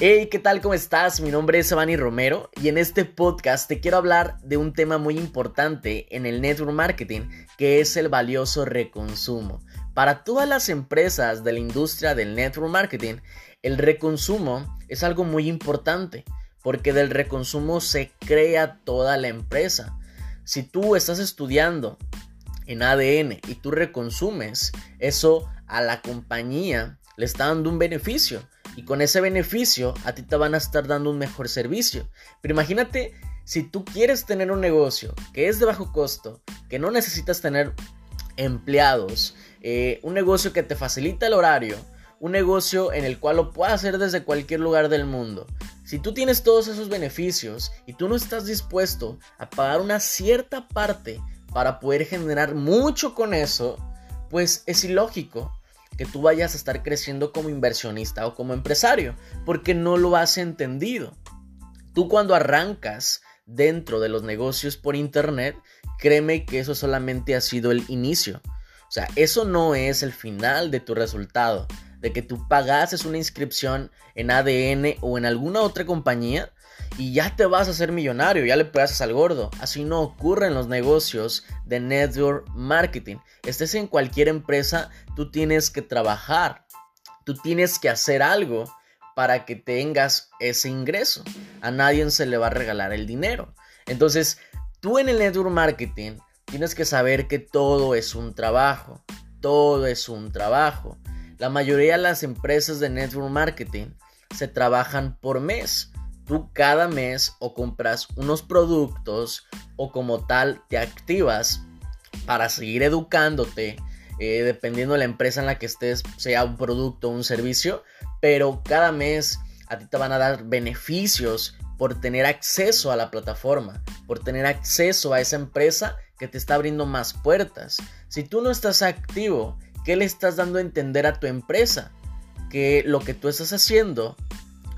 Hey, ¿qué tal? ¿Cómo estás? Mi nombre es Evani Romero y en este podcast te quiero hablar de un tema muy importante en el network marketing, que es el valioso reconsumo. Para todas las empresas de la industria del network marketing, el reconsumo es algo muy importante, porque del reconsumo se crea toda la empresa. Si tú estás estudiando en ADN y tú reconsumes, eso a la compañía le está dando un beneficio y con ese beneficio a ti te van a estar dando un mejor servicio. Pero imagínate si tú quieres tener un negocio que es de bajo costo, que no necesitas tener empleados, eh, un negocio que te facilita el horario, un negocio en el cual lo puedas hacer desde cualquier lugar del mundo. Si tú tienes todos esos beneficios y tú no estás dispuesto a pagar una cierta parte para poder generar mucho con eso, pues es ilógico que tú vayas a estar creciendo como inversionista o como empresario, porque no lo has entendido. Tú cuando arrancas dentro de los negocios por internet, créeme que eso solamente ha sido el inicio. O sea, eso no es el final de tu resultado, de que tú pagases una inscripción en ADN o en alguna otra compañía y ya te vas a hacer millonario, ya le pegas al gordo. Así no ocurre en los negocios de network marketing. Estés en cualquier empresa, tú tienes que trabajar, tú tienes que hacer algo para que tengas ese ingreso. A nadie se le va a regalar el dinero. Entonces, tú en el network marketing tienes que saber que todo es un trabajo. Todo es un trabajo. La mayoría de las empresas de network marketing se trabajan por mes tú cada mes o compras unos productos o como tal te activas para seguir educándote, eh, dependiendo de la empresa en la que estés, sea un producto o un servicio, pero cada mes a ti te van a dar beneficios por tener acceso a la plataforma, por tener acceso a esa empresa que te está abriendo más puertas. Si tú no estás activo, ¿qué le estás dando a entender a tu empresa? Que lo que tú estás haciendo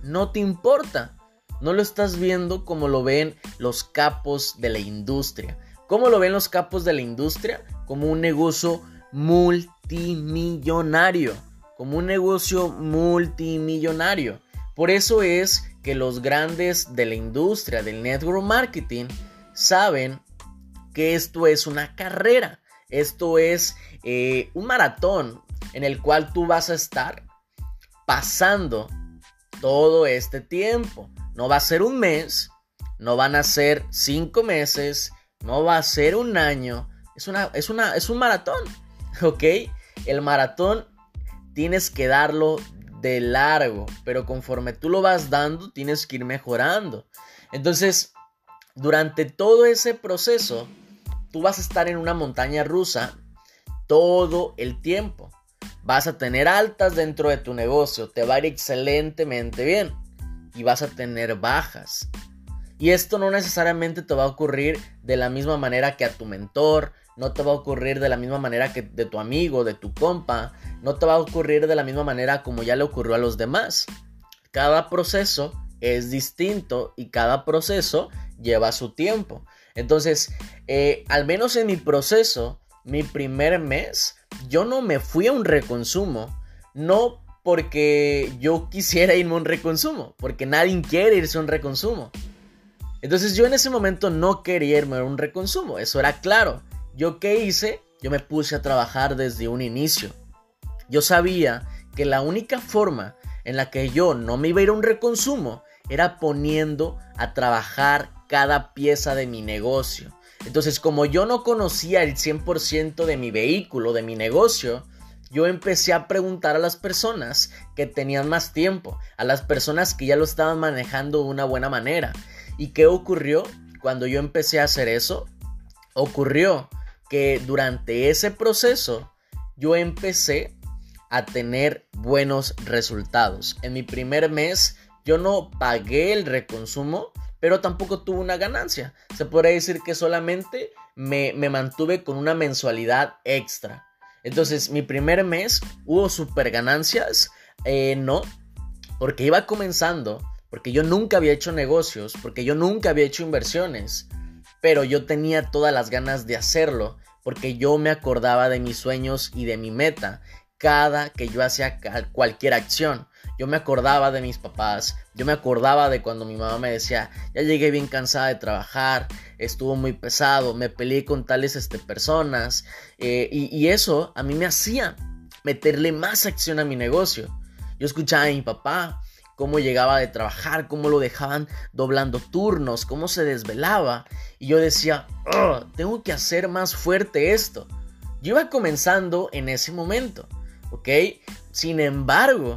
no te importa no lo estás viendo como lo ven los capos de la industria. ¿Cómo lo ven los capos de la industria? Como un negocio multimillonario. Como un negocio multimillonario. Por eso es que los grandes de la industria del network marketing saben que esto es una carrera. Esto es eh, un maratón en el cual tú vas a estar pasando todo este tiempo. No va a ser un mes, no van a ser cinco meses, no va a ser un año. Es, una, es, una, es un maratón, ¿ok? El maratón tienes que darlo de largo, pero conforme tú lo vas dando, tienes que ir mejorando. Entonces, durante todo ese proceso, tú vas a estar en una montaña rusa todo el tiempo. Vas a tener altas dentro de tu negocio, te va a ir excelentemente bien y vas a tener bajas. Y esto no necesariamente te va a ocurrir de la misma manera que a tu mentor, no te va a ocurrir de la misma manera que de tu amigo, de tu compa, no te va a ocurrir de la misma manera como ya le ocurrió a los demás. Cada proceso es distinto y cada proceso lleva su tiempo. Entonces, eh, al menos en mi proceso, mi primer mes, yo no me fui a un reconsumo, no porque yo quisiera irme a un reconsumo, porque nadie quiere irse a un reconsumo. Entonces yo en ese momento no quería irme a un reconsumo, eso era claro. ¿Yo qué hice? Yo me puse a trabajar desde un inicio. Yo sabía que la única forma en la que yo no me iba a ir a un reconsumo era poniendo a trabajar cada pieza de mi negocio. Entonces como yo no conocía el 100% de mi vehículo, de mi negocio, yo empecé a preguntar a las personas que tenían más tiempo, a las personas que ya lo estaban manejando de una buena manera. ¿Y qué ocurrió cuando yo empecé a hacer eso? Ocurrió que durante ese proceso yo empecé a tener buenos resultados. En mi primer mes yo no pagué el reconsumo, pero tampoco tuve una ganancia. Se podría decir que solamente me, me mantuve con una mensualidad extra. Entonces, mi primer mes hubo super ganancias. Eh, no, porque iba comenzando, porque yo nunca había hecho negocios, porque yo nunca había hecho inversiones, pero yo tenía todas las ganas de hacerlo, porque yo me acordaba de mis sueños y de mi meta, cada que yo hacía cualquier acción. Yo me acordaba de mis papás, yo me acordaba de cuando mi mamá me decía, ya llegué bien cansada de trabajar, estuvo muy pesado, me peleé con tales este, personas, eh, y, y eso a mí me hacía meterle más acción a mi negocio. Yo escuchaba a mi papá cómo llegaba de trabajar, cómo lo dejaban doblando turnos, cómo se desvelaba, y yo decía, tengo que hacer más fuerte esto. Yo iba comenzando en ese momento, ¿ok? Sin embargo,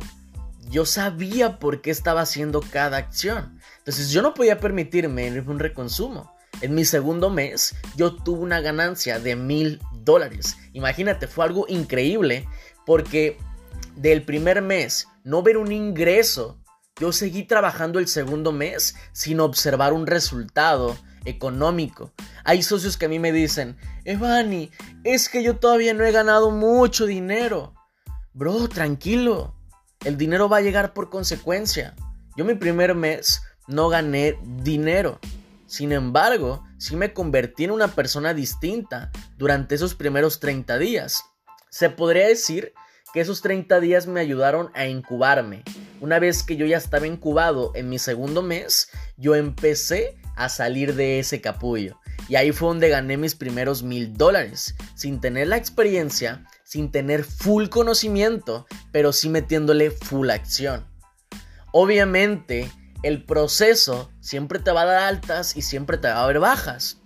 yo sabía por qué estaba haciendo cada acción. Entonces yo no podía permitirme un reconsumo. En mi segundo mes yo tuve una ganancia de mil dólares. Imagínate, fue algo increíble porque del primer mes no ver un ingreso, yo seguí trabajando el segundo mes sin observar un resultado económico. Hay socios que a mí me dicen, Evani, es que yo todavía no he ganado mucho dinero. Bro, tranquilo. El dinero va a llegar por consecuencia. Yo mi primer mes no gané dinero. Sin embargo, sí me convertí en una persona distinta durante esos primeros 30 días. Se podría decir que esos 30 días me ayudaron a incubarme. Una vez que yo ya estaba incubado en mi segundo mes, yo empecé a salir de ese capullo. Y ahí fue donde gané mis primeros mil dólares, sin tener la experiencia, sin tener full conocimiento, pero sí metiéndole full acción. Obviamente, el proceso siempre te va a dar altas y siempre te va a haber bajas.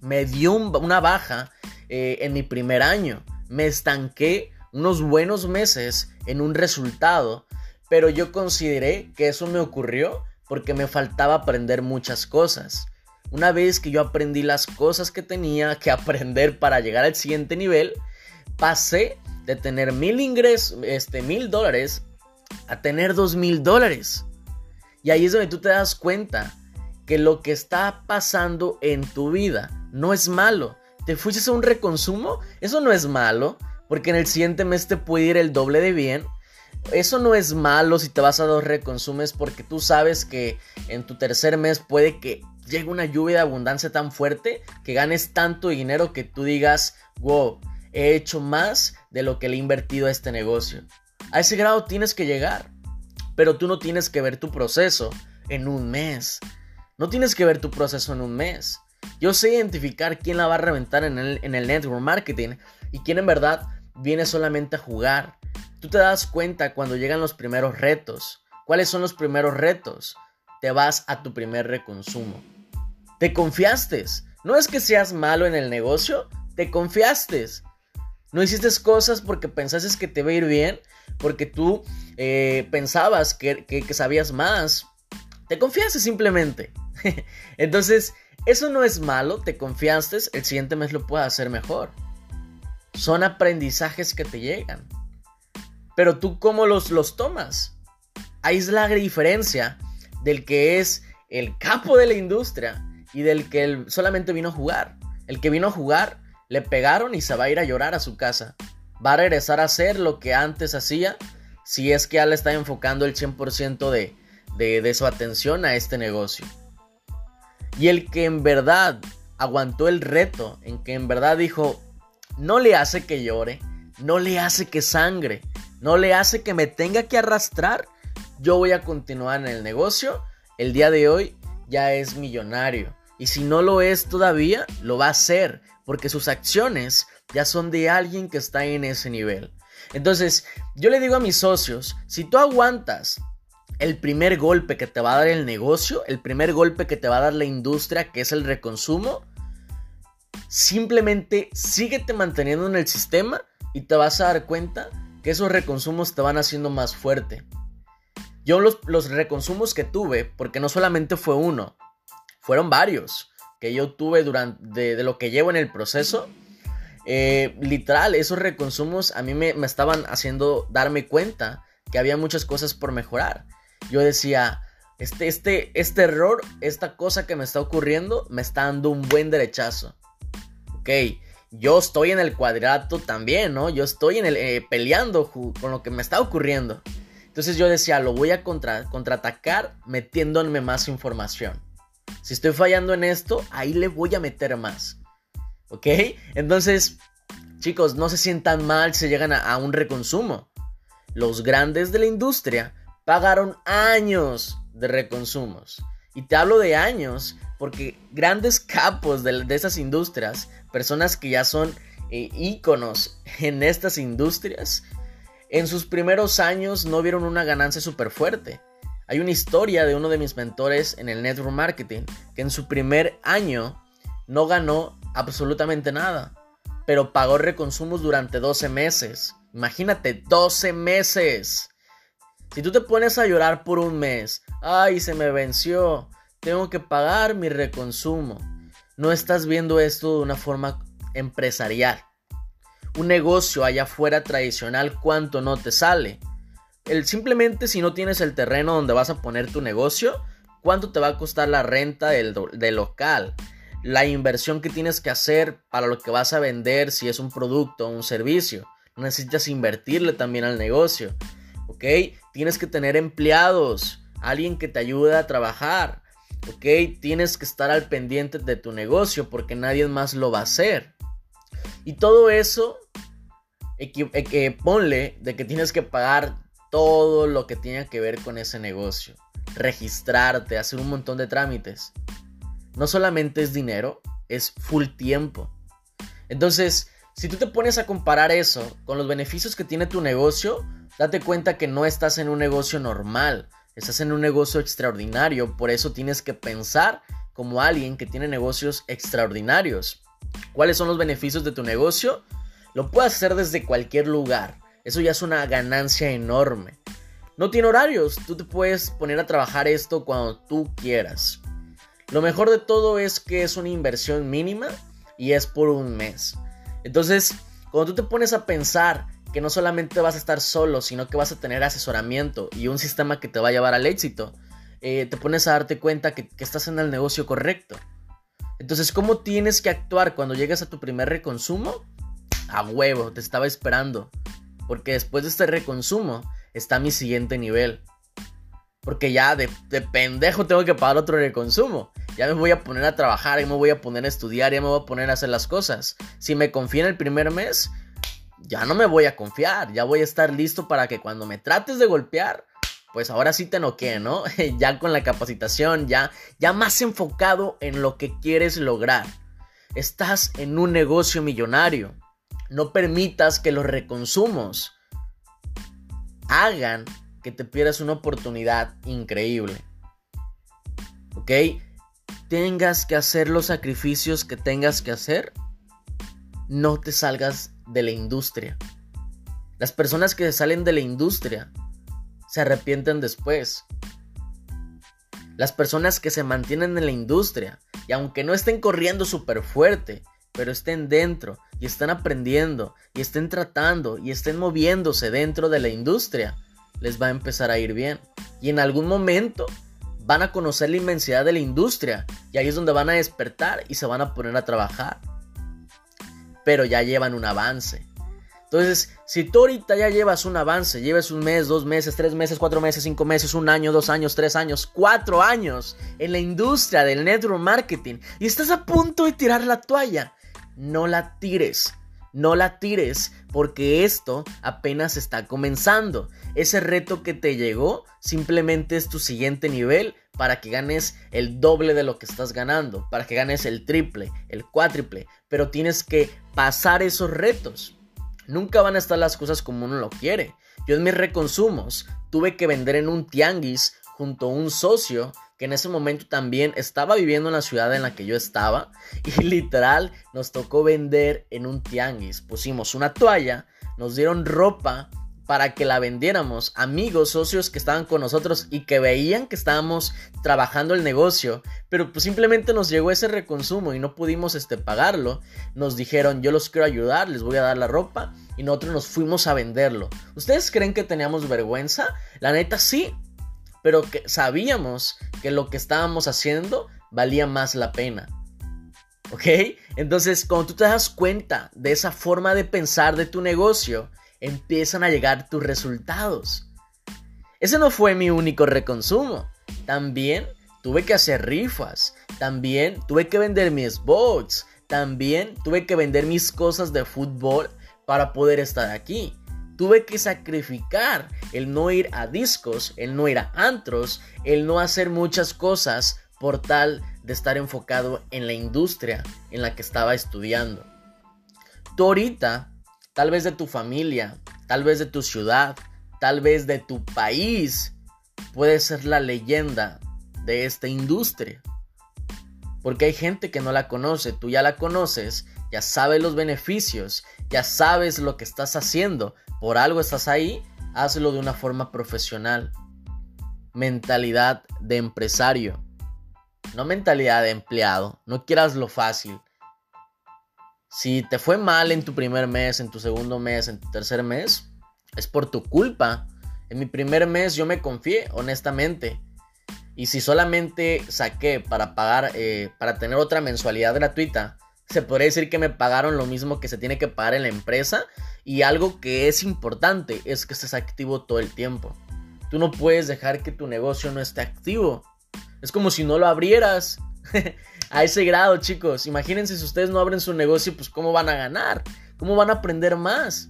Me dio una baja eh, en mi primer año. Me estanqué unos buenos meses en un resultado, pero yo consideré que eso me ocurrió porque me faltaba aprender muchas cosas. Una vez que yo aprendí las cosas que tenía que aprender para llegar al siguiente nivel, pasé de tener mil ingresos, este, mil dólares, a tener dos mil dólares. Y ahí es donde tú te das cuenta que lo que está pasando en tu vida no es malo. ¿Te fuiste a un reconsumo? Eso no es malo, porque en el siguiente mes te puede ir el doble de bien. Eso no es malo si te vas a dos reconsumes porque tú sabes que en tu tercer mes puede que llegue una lluvia de abundancia tan fuerte que ganes tanto dinero que tú digas, wow, he hecho más de lo que le he invertido a este negocio. A ese grado tienes que llegar, pero tú no tienes que ver tu proceso en un mes. No tienes que ver tu proceso en un mes. Yo sé identificar quién la va a reventar en el, en el network marketing y quién en verdad viene solamente a jugar. Tú te das cuenta cuando llegan los primeros retos. ¿Cuáles son los primeros retos? Te vas a tu primer reconsumo. Te confiaste. No es que seas malo en el negocio, te confiaste. No hiciste cosas porque pensaste que te iba a ir bien, porque tú eh, pensabas que, que sabías más. Te confiaste simplemente. Entonces, eso no es malo, te confiaste, el siguiente mes lo puedes hacer mejor. Son aprendizajes que te llegan. Pero tú cómo los, los tomas. Ahí es la diferencia del que es el capo de la industria y del que solamente vino a jugar. El que vino a jugar le pegaron y se va a ir a llorar a su casa. Va a regresar a hacer lo que antes hacía si es que ya le está enfocando el 100% de, de, de su atención a este negocio. Y el que en verdad aguantó el reto, en que en verdad dijo, no le hace que llore, no le hace que sangre, no le hace que me tenga que arrastrar, yo voy a continuar en el negocio, el día de hoy ya es millonario. Y si no lo es todavía, lo va a hacer porque sus acciones ya son de alguien que está en ese nivel. Entonces, yo le digo a mis socios, si tú aguantas el primer golpe que te va a dar el negocio, el primer golpe que te va a dar la industria, que es el reconsumo, simplemente síguete manteniendo en el sistema y te vas a dar cuenta que esos reconsumos te van haciendo más fuerte. Yo los, reconsumos que tuve, porque no solamente fue uno, fueron varios que yo tuve durante de, lo que llevo en el proceso. Eh, literal, esos reconsumos a mí me, estaban haciendo darme cuenta que había muchas cosas por mejorar. Yo decía, este, este, este error, esta cosa que me está ocurriendo, me está dando un buen derechazo. Ok, yo estoy en el cuadrato también, ¿no? Yo estoy en el, eh, peleando con lo que me está ocurriendo. Entonces yo decía, lo voy a contra, contraatacar metiéndome más información. Si estoy fallando en esto, ahí le voy a meter más. ¿Ok? Entonces, Chicos, no se sientan mal si llegan a, un reconsumo. Los grandes de la industria pagaron años de reconsumos. Y te hablo de años porque grandes capos de, esas industrias, personas que ya son eh, íconos en estas industrias, en sus primeros años no vieron una ganancia súper fuerte. Hay una historia de uno de mis mentores en el network marketing que en su primer año no ganó absolutamente nada pero pagó reconsumos durante 12 meses. Imagínate, 12 meses. Si tú te pones a llorar por un mes, ay, se me venció, tengo que pagar mi reconsumo. No estás viendo esto de una forma empresarial. Un negocio allá afuera tradicional, ¿cuánto no te sale? El, simplemente si no tienes el terreno donde vas a poner tu negocio, ¿cuánto te va a costar la renta del, del local? la inversión que tienes que hacer para lo que vas a vender, si es un producto o un servicio. Necesitas invertirle también al negocio. ¿Ok? Tienes que tener empleados, alguien que te ayude a trabajar. ¿Ok? Tienes que estar al pendiente de tu negocio porque nadie más lo va a hacer. Y todo eso, eh, ponle de que tienes que pagar todo lo que tiene que ver con ese negocio. Registrarte, hacer un montón de trámites no solamente es dinero, es full tiempo. Entonces, si tú te pones a comparar eso con los beneficios que tiene tu negocio, date cuenta que no estás en un negocio normal, estás en un negocio extraordinario, por eso tienes que pensar como alguien que tiene negocios extraordinarios. ¿Cuáles son los beneficios de tu negocio? Lo puedes hacer desde cualquier lugar. Eso ya es una ganancia enorme. No tiene horarios, tú te puedes poner a trabajar esto cuando tú quieras. Lo mejor de todo es que es una inversión mínima y es por un mes. Entonces, cuando tú te pones a pensar que no solamente vas a estar solo, sino que vas a tener asesoramiento y un sistema que te va a llevar al éxito, eh, te pones a darte cuenta que, que estás en el negocio correcto. Entonces, ¿cómo tienes que actuar cuando llegas a tu primer reconsumo? A huevo, te estaba esperando. Porque después de este reconsumo está mi siguiente nivel. Porque ya de, de pendejo tengo que pagar otro reconsumo. Ya me voy a poner a trabajar, ya me voy a poner a estudiar, ya me voy a poner a hacer las cosas. Si me confío en el primer mes, ya no me voy a confiar, ya voy a estar listo para que cuando me trates de golpear, pues ahora sí te noqué, ¿no? ya con la capacitación, ya, ya más enfocado en lo que quieres lograr. Estás en un negocio millonario. No permitas que los reconsumos hagan que te pierdas una oportunidad increíble. ¿Ok? tengas que hacer los sacrificios que tengas que hacer, no te salgas de la industria. Las personas que salen de la industria se arrepienten después. Las personas que se mantienen en la industria y aunque no estén corriendo súper fuerte, pero estén dentro y estén aprendiendo y estén tratando y estén moviéndose dentro de la industria, les va a empezar a ir bien. Y en algún momento van a conocer la inmensidad de la industria y ahí es donde van a despertar y se van a poner a trabajar. Pero ya llevan un avance. Entonces, si tú ahorita ya llevas un avance, lleves un mes, dos meses, tres meses, cuatro meses, cinco meses, un año, dos años, tres años, cuatro años en la industria del network marketing y estás a punto de tirar la toalla, no la tires. No la tires porque esto apenas está comenzando. Ese reto que te llegó simplemente es tu siguiente nivel para que ganes el doble de lo que estás ganando, para que ganes el triple, el cuádruple, pero tienes que pasar esos retos. Nunca van a estar las cosas como uno lo quiere. Yo en mis reconsumos tuve que vender en un tianguis junto a un socio que en ese momento también estaba viviendo en la ciudad en la que yo estaba y literal nos tocó vender en un tianguis. Pusimos una toalla, nos dieron ropa para que la vendiéramos, amigos, socios que estaban con nosotros y que veían que estábamos trabajando el negocio, pero pues simplemente nos llegó ese reconsumo y no pudimos este, pagarlo. Nos dijeron, yo los quiero ayudar, les voy a dar la ropa y nosotros nos fuimos a venderlo. ¿Ustedes creen que teníamos vergüenza? La neta sí, pero que sabíamos que lo que estábamos haciendo valía más la pena. ¿Ok? Entonces, cuando tú te das cuenta de esa forma de pensar de tu negocio, empiezan a llegar tus resultados. Ese no fue mi único reconsumo. También tuve que hacer rifas. También tuve que vender mis bots. también tuve que vender mis cosas de fútbol para poder estar aquí. Tuve que sacrificar el no ir a discos, el no ir a antros, el no hacer muchas cosas por tal de estar enfocado en la industria en la que estaba estudiando. Tú ahorita, tal vez de tu familia, tal vez de tu ciudad, tal vez de tu país, puedes ser la leyenda de esta industria. Porque hay gente que no la conoce, tú ya la conoces, ya sabes los beneficios, ya sabes lo que estás haciendo, por algo estás ahí, hazlo de una forma profesional. Mentalidad de empresario, no mentalidad de empleado, no quieras lo fácil. Si te fue mal en tu primer mes, en tu segundo mes, en tu tercer mes, es por tu culpa. En mi primer mes yo me confié, honestamente. Y si solamente saqué para pagar, eh, para tener otra mensualidad gratuita, se podría decir que me pagaron lo mismo que se tiene que pagar en la empresa. Y algo que es importante es que estés activo todo el tiempo. Tú no puedes dejar que tu negocio no esté activo. Es como si no lo abrieras. a ese grado, chicos. Imagínense si ustedes no abren su negocio, pues cómo van a ganar, cómo van a aprender más.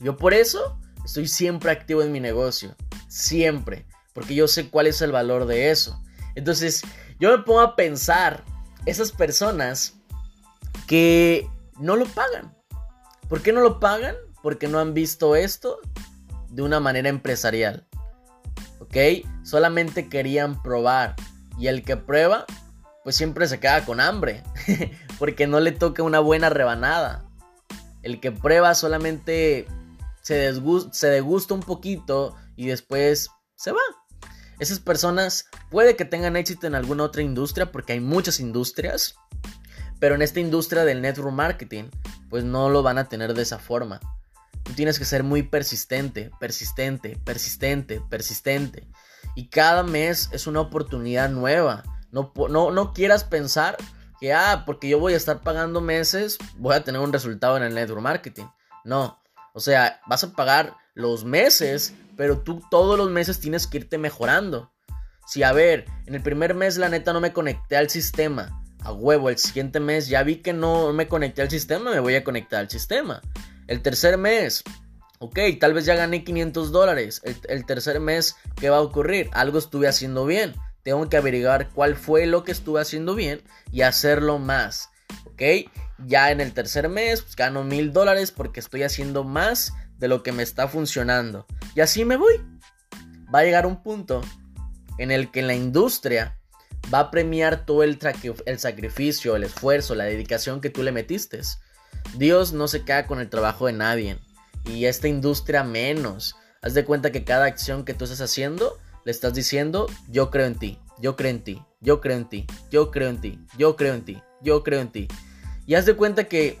Yo por eso estoy siempre activo en mi negocio. Siempre porque yo sé cuál es el valor de eso. Entonces, yo me pongo a pensar, esas personas que no lo pagan. ¿Por qué no lo pagan? Porque no han visto esto de una manera empresarial. ¿Ok? Solamente querían probar. Y el que prueba, pues siempre se queda con hambre. porque no le toca una buena rebanada. El que prueba solamente se, degusta un poquito y después se va. Esas personas puede que tengan éxito en alguna otra industria porque hay muchas industrias, pero en esta industria del network marketing pues no lo van a tener de esa forma. Tú tienes que ser muy persistente, persistente, persistente, persistente. Y cada mes es una oportunidad nueva. No, no, no quieras pensar que, ah, porque yo voy a estar pagando meses, voy a tener un resultado en el network marketing. No, o sea, vas a pagar los meses pero tú todos los meses tienes que irte mejorando. Si a ver, en el primer mes la neta no me conecté al sistema, a huevo, el siguiente mes ya vi que no me conecté al sistema, me voy a conectar al sistema. El tercer mes, ok, tal vez ya gané 500 dólares. El, tercer mes, ¿qué va a ocurrir? Algo estuve haciendo bien. Tengo que averiguar cuál fue lo que estuve haciendo bien y hacerlo más. ¿Ok? Ya en el tercer mes pues, gano mil dólares porque estoy haciendo más de lo que me está funcionando. Y así me voy. Va a llegar un punto en el que la industria va a premiar todo el, sacrificio, el esfuerzo, la dedicación que tú le metiste. Dios no se queda con el trabajo de nadie. Y esta industria menos. Haz de cuenta que cada acción que tú estás haciendo, le estás diciendo, yo creo en ti, yo creo en ti, yo creo en ti, yo creo en ti, yo creo en ti, yo creo en ti. Y haz de cuenta que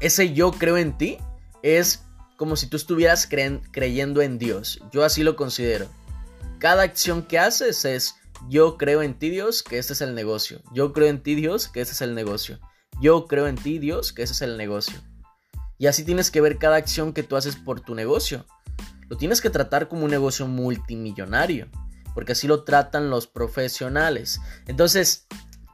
ese yo creo en ti es como si tú estuvieras creyendo en Dios. Yo así lo considero. Cada acción que haces es yo creo en ti Dios que este es el negocio. Yo creo en ti Dios que este es el negocio. Yo creo en ti Dios que ese es el negocio. Y así tienes que ver cada acción que tú haces por tu negocio. Lo tienes que tratar como un negocio multimillonario. Porque así lo tratan los profesionales. Entonces,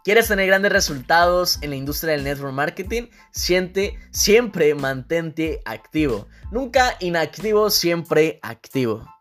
¿Quieres tener grandes resultados en la industria del network marketing? Siente, siempre mantente activo. Nunca inactivo, siempre activo.